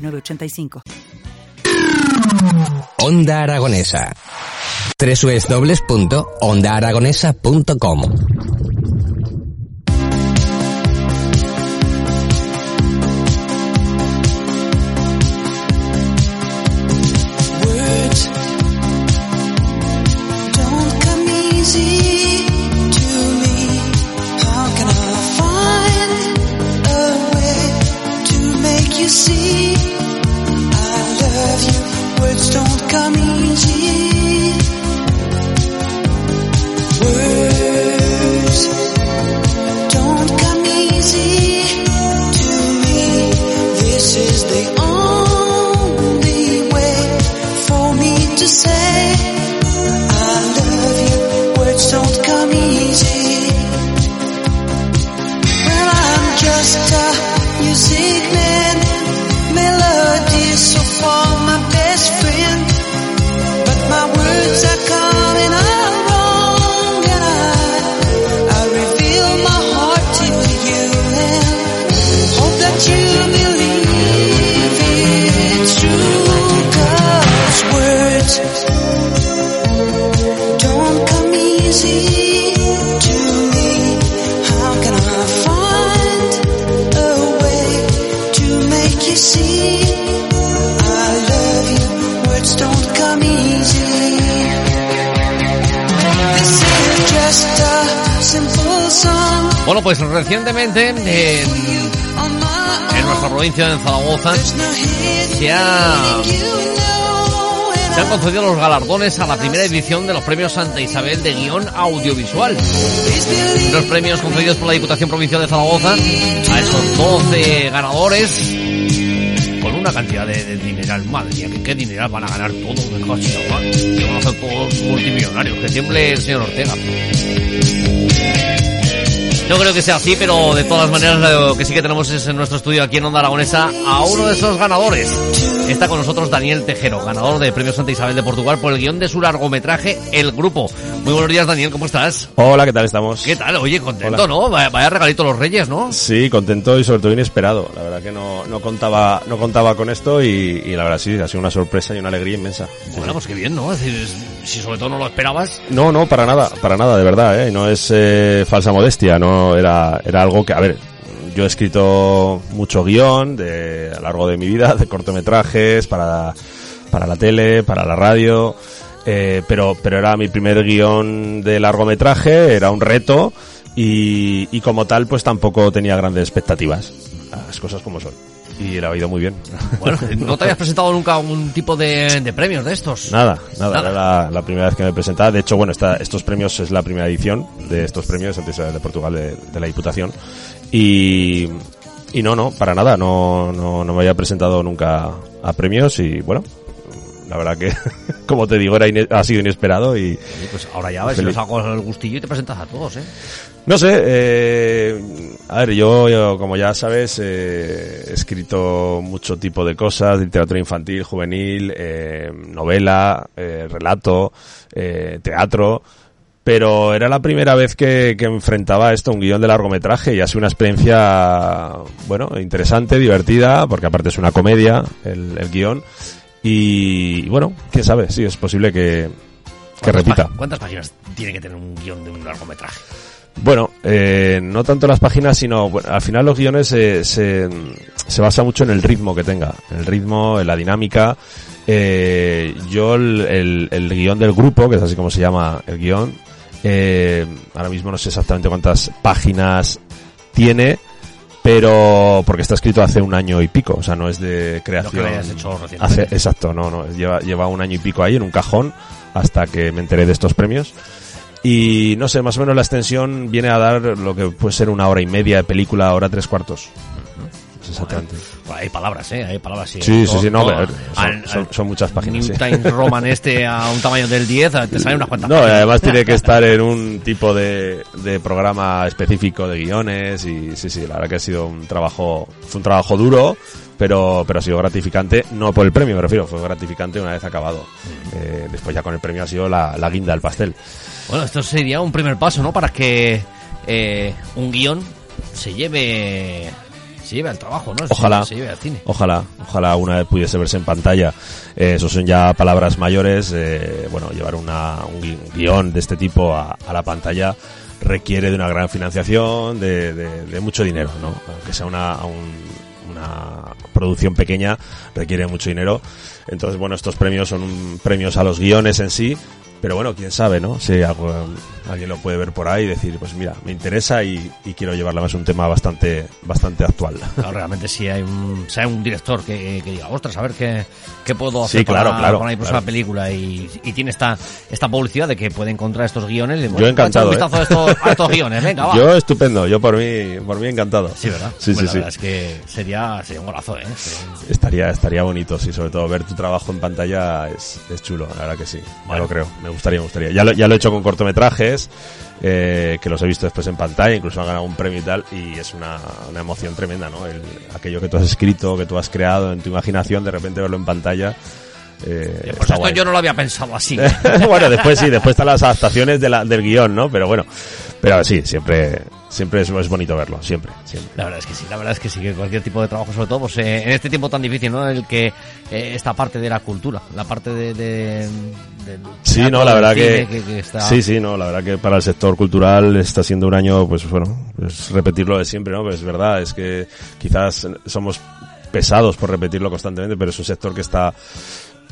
906985. Onda Aragonesa. www.ondaaragonesa.com you see I love you? Words don't come easy. Words don't come easy to me. This is the only Bueno, pues recientemente en, nuestra provincia de Zaragoza se, han concedido los galardones a la primera edición de los premios Santa Isabel de guion audiovisual. Los premios concedidos por la Diputación Provincial de Zaragoza a esos 12 ganadores con una cantidad de, de dineral. Madre mía, ¿qué, dineral van a ganar todos? Madre. Que van a ser todos multimillonarios. Que tiemble el señor Ortega. No creo que sea así, pero de todas maneras lo que sí que tenemos es en nuestro estudio aquí en Onda Aragonesa a uno de esos ganadores. Está con nosotros Daniel Tejero, ganador de Premio Santa Isabel de Portugal por el guion de su largometraje El Grupo. Muy buenos días Daniel, ¿cómo estás? Hola, ¿qué tal estamos? ¿Qué tal? Oye, contento, Hola. ¿no? Vaya, vaya regalito los reyes, ¿no? Sí, contento y sobre todo inesperado. La verdad que no, no contaba no contaba con esto y, y la verdad sí, ha sido una sorpresa y una alegría inmensa. Bueno, pues qué bien, ¿no? Es decir, si sobre todo no lo esperabas. No, no, para nada, para nada, de verdad, ¿eh? No es eh, falsa modestia, no era, era algo que, a ver, yo he escrito mucho guion de, a lo largo de mi vida, de cortometrajes, para, para la tele, para la radio, eh, pero, pero era mi primer guion de largometraje, era un reto y, y como tal pues tampoco tenía grandes expectativas, las cosas como son. Y le ha ido muy bien. Bueno, ¿no te habías presentado nunca un tipo de, de premios de estos? Nada, nada, Nada. era la, la primera vez que me presentaba. De hecho, bueno, esta, estos premios es la primera edición de estos premios Isabel de Portugal de, de la Diputación. Y, y no, no, para nada, no, no, no me había presentado nunca a premios y bueno, la verdad que, como te digo, era ha sido inesperado y Pues ahora ya ves, si nos hago el gustillo y te presentas a todos, ¿eh? no sé, eh, a ver, yo, yo, como ya sabes, eh, he escrito mucho tipo de cosas, de literatura infantil, juvenil, eh, novela, eh, relato, eh, teatro, pero era la primera vez que, que enfrentaba esto, un guion de largometraje, y ha sido una experiencia, bueno, interesante, divertida, porque aparte es una comedia, el, el guion, y bueno, quién sabe, sí, es posible que, que ¿Cuántas repita. ¿Cuántas páginas tiene que tener un guion de un largometraje? Bueno, eh, no tanto las páginas, sino bueno, al final los guiones eh, se, se basa mucho en el ritmo que tenga, en el ritmo, en la dinámica. Eh, yo el, el, el guion del grupo, que es así como se llama el guion, eh, ahora mismo no sé exactamente cuántas páginas tiene, pero porque está escrito hace un año y pico, o sea, no es de creación. Lo que hayas hecho. Hace- exacto, no, no, lleva, lleva un año y pico ahí en un cajón hasta que me enteré de estos premios. Y no sé, más o menos la extensión viene a dar lo que puede ser una hora y media de película, hora tres cuartos. Exactamente. Bueno, hay palabras, ¿eh? Hay palabras, sí. Sí, sí, no, todo- pero son, al- son- son muchas páginas. New sí. Times Roman este a un tamaño del 10, te salen unas cuantas No, páginas. además tiene que estar en un tipo de, de programa específico de guiones y sí, sí, la verdad que ha sido un trabajo, fue un trabajo duro, pero, pero ha sido gratificante, no por el premio me refiero, fue gratificante una vez acabado. Eh, después ya con el premio ha sido la, la guinda del pastel. Bueno, esto sería un primer paso, ¿no? Para que eh, un guion se lleve se lleve al trabajo, ¿no? Se- Ojalá. Se lleve al cine. Ojalá, ojalá una vez pudiese verse en pantalla. Eh, eso son ya palabras mayores. eh, bueno, llevar una, un gui- guion de este tipo a, a la pantalla requiere de una gran financiación, de, de- de mucho dinero, ¿no? Aunque sea una, un- una producción pequeña, requiere mucho dinero. Entonces, bueno, estos premios son premios a los guiones en sí. Pero bueno, quién sabe, ¿no? Si algo- alguien lo puede ver por ahí y decir, pues mira, me interesa y, y quiero llevarla más un tema bastante, bastante actual. Claro, realmente si hay un, si hay un director que, que diga, ostras, a ver qué, qué puedo hacer Sí, claro, para, claro, para mi próxima película y, y tiene esta, esta publicidad de que puede encontrar estos guiones. y, Yo bueno, encantado, vistazo a, estos, a estos guiones, venga, va. Yo estupendo, yo por mí, por mí encantado. Sí, ¿verdad? Sí, Bueno, sí, la sí. verdad es que sería, sería un golazo, ¿eh? Sí. Estaría, estaría bonito, sí, sobre todo ver tu trabajo en pantalla es, es chulo, la verdad que sí, ya Bueno. lo creo, me gustaría, me gustaría. Ya lo, ya lo he hecho con cortometrajes, eh, que los he visto después en pantalla, incluso han ganado un premio y tal, y es una, una emoción tremenda, ¿no? El, aquello que tú has escrito, que tú has creado en tu imaginación, de repente verlo en pantalla. Eh, Pues esto guay. yo no lo había pensado así. bueno, después sí, después están las adaptaciones de la- del guion, ¿no? Pero bueno, pero sí, siempre, siempre es, es bonito verlo, siempre, siempre. La verdad es que sí, la verdad es que sí, que cualquier tipo de trabajo, sobre todo pues, eh, en este tiempo tan difícil, ¿no? En el que eh, esta parte de la cultura, la parte de... de- del Sí, no, la verdad que, que está- sí, sí, no, la verdad que para el sector cultural está siendo un año, pues bueno, pues repetirlo de siempre, ¿no? Pues es verdad, es que quizás somos pesados por repetirlo constantemente, pero es un sector que está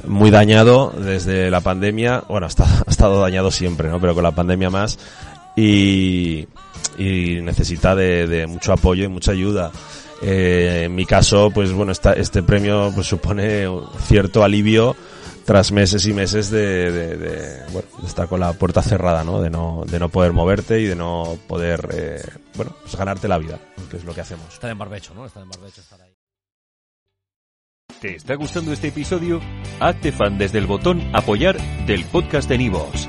muy dañado desde la pandemia, bueno, ha estado dañado siempre, ¿no? Pero con la pandemia más y, y necesita de, de mucho apoyo y mucha ayuda. Eh, en mi caso, pues bueno, esta, este premio pues supone un cierto alivio tras meses y meses de, de- de, bueno, de estar con la puerta cerrada, ¿no? De no, de no poder moverte y de no poder, eh, bueno, pues ganarte la vida, que es lo que hacemos. Está en barbecho, ¿no? Está en barbecho estar ahí. ¿Te está gustando este episodio? Hazte fan desde el botón Apoyar del podcast de Nivos.